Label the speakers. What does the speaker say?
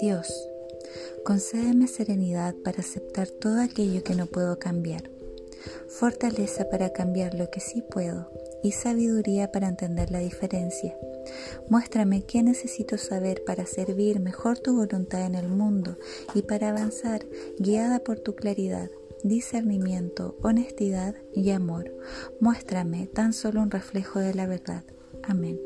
Speaker 1: Dios, concédeme serenidad para aceptar todo aquello que no puedo cambiar, fortaleza para cambiar lo que sí puedo y sabiduría para entender la diferencia. Muéstrame qué necesito saber para servir mejor tu voluntad en el mundo y para avanzar guiada por tu claridad, discernimiento, honestidad y amor. Muéstrame tan solo un reflejo de la verdad. Amén.